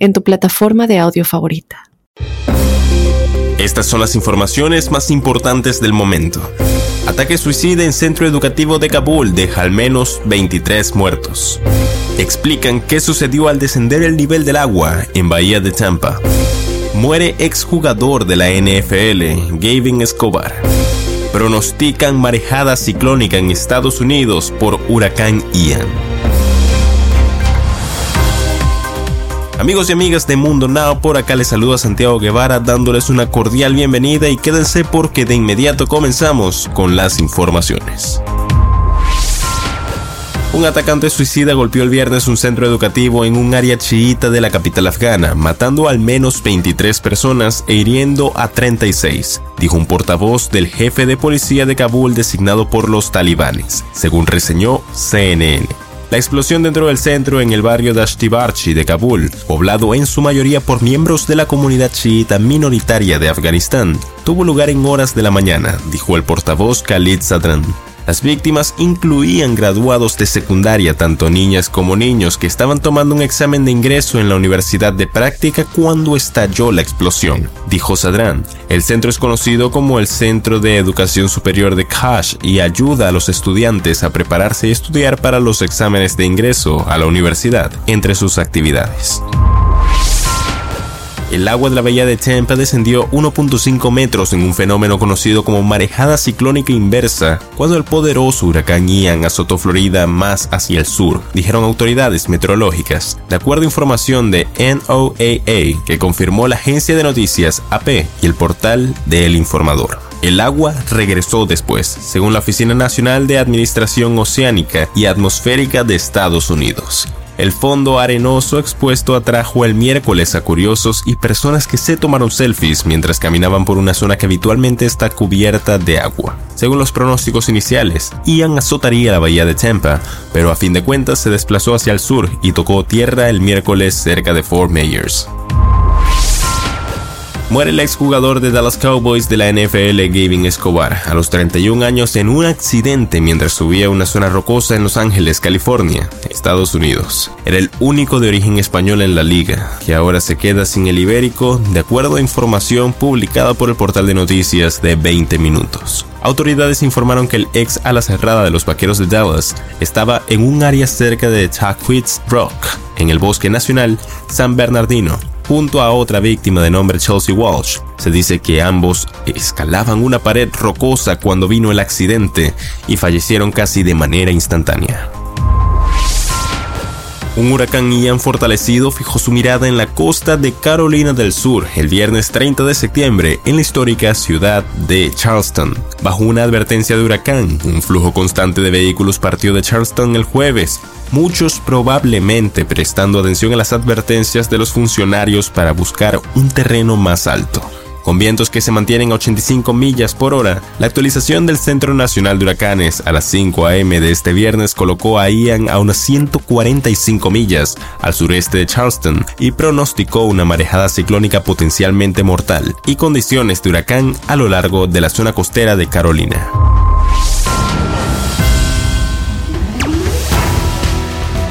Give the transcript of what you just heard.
en tu plataforma de audio favorita. Estas son las informaciones más importantes del momento. Ataque suicida en centro educativo de Kabul deja al menos 23 muertos. Explican qué sucedió al descender el nivel del agua en Bahía de Tampa. Muere exjugador de la NFL, Gavin Escobar. Pronostican marejada ciclónica en Estados Unidos por huracán Ian. Amigos y amigas de Mundo Now, por acá les saluda Santiago Guevara dándoles una cordial bienvenida y quédense porque de inmediato comenzamos con las informaciones. Un atacante suicida golpeó el viernes un centro educativo en un área chiita de la capital afgana, matando al menos 23 personas e hiriendo a 36, dijo un portavoz del jefe de policía de Kabul designado por los talibanes, según reseñó CNN. La explosión dentro del centro en el barrio de Ashtibarchi de Kabul, poblado en su mayoría por miembros de la comunidad chiita minoritaria de Afganistán, tuvo lugar en horas de la mañana, dijo el portavoz Khalid Sadran. Las víctimas incluían graduados de secundaria, tanto niñas como niños, que estaban tomando un examen de ingreso en la Universidad de Práctica cuando estalló la explosión, dijo Sadran. El centro es conocido como el Centro de Educación Superior de Kash y ayuda a los estudiantes a prepararse y estudiar para los exámenes de ingreso a la universidad, entre sus actividades el agua de la bahía de Tampa descendió 1.5 metros en un fenómeno conocido como marejada ciclónica inversa cuando el poderoso huracán Ian azotó Florida más hacia el sur, dijeron autoridades meteorológicas, de acuerdo a información de NOAA que confirmó la agencia de noticias AP y el portal de El Informador. El agua regresó después, según la Oficina Nacional de Administración Oceánica y Atmosférica de Estados Unidos. El fondo arenoso expuesto atrajo el miércoles a curiosos y personas que se tomaron selfies mientras caminaban por una zona que habitualmente está cubierta de agua. Según los pronósticos iniciales, Ian azotaría la bahía de Tampa, pero a fin de cuentas se desplazó hacia el sur y tocó tierra el miércoles cerca de Fort Myers. Muere el exjugador de Dallas Cowboys de la NFL, Gavin Escobar, a los 31 años en un accidente mientras subía una zona rocosa en Los Ángeles, California, Estados Unidos. Era el único de origen español en la liga, que ahora se queda sin el ibérico, de acuerdo a información publicada por el portal de noticias de 20 minutos. Autoridades informaron que el ex ala cerrada de los vaqueros de Dallas estaba en un área cerca de Tuckwitz Rock, en el bosque nacional San Bernardino, junto a otra víctima de nombre Chelsea Walsh. Se dice que ambos escalaban una pared rocosa cuando vino el accidente y fallecieron casi de manera instantánea. Un huracán Ian fortalecido fijó su mirada en la costa de Carolina del Sur el viernes 30 de septiembre en la histórica ciudad de Charleston. Bajo una advertencia de huracán, un flujo constante de vehículos partió de Charleston el jueves, muchos probablemente prestando atención a las advertencias de los funcionarios para buscar un terreno más alto. Con vientos que se mantienen a 85 millas por hora, la actualización del Centro Nacional de Huracanes a las 5 a.m. de este viernes colocó a Ian a unas 145 millas al sureste de Charleston y pronosticó una marejada ciclónica potencialmente mortal y condiciones de huracán a lo largo de la zona costera de Carolina.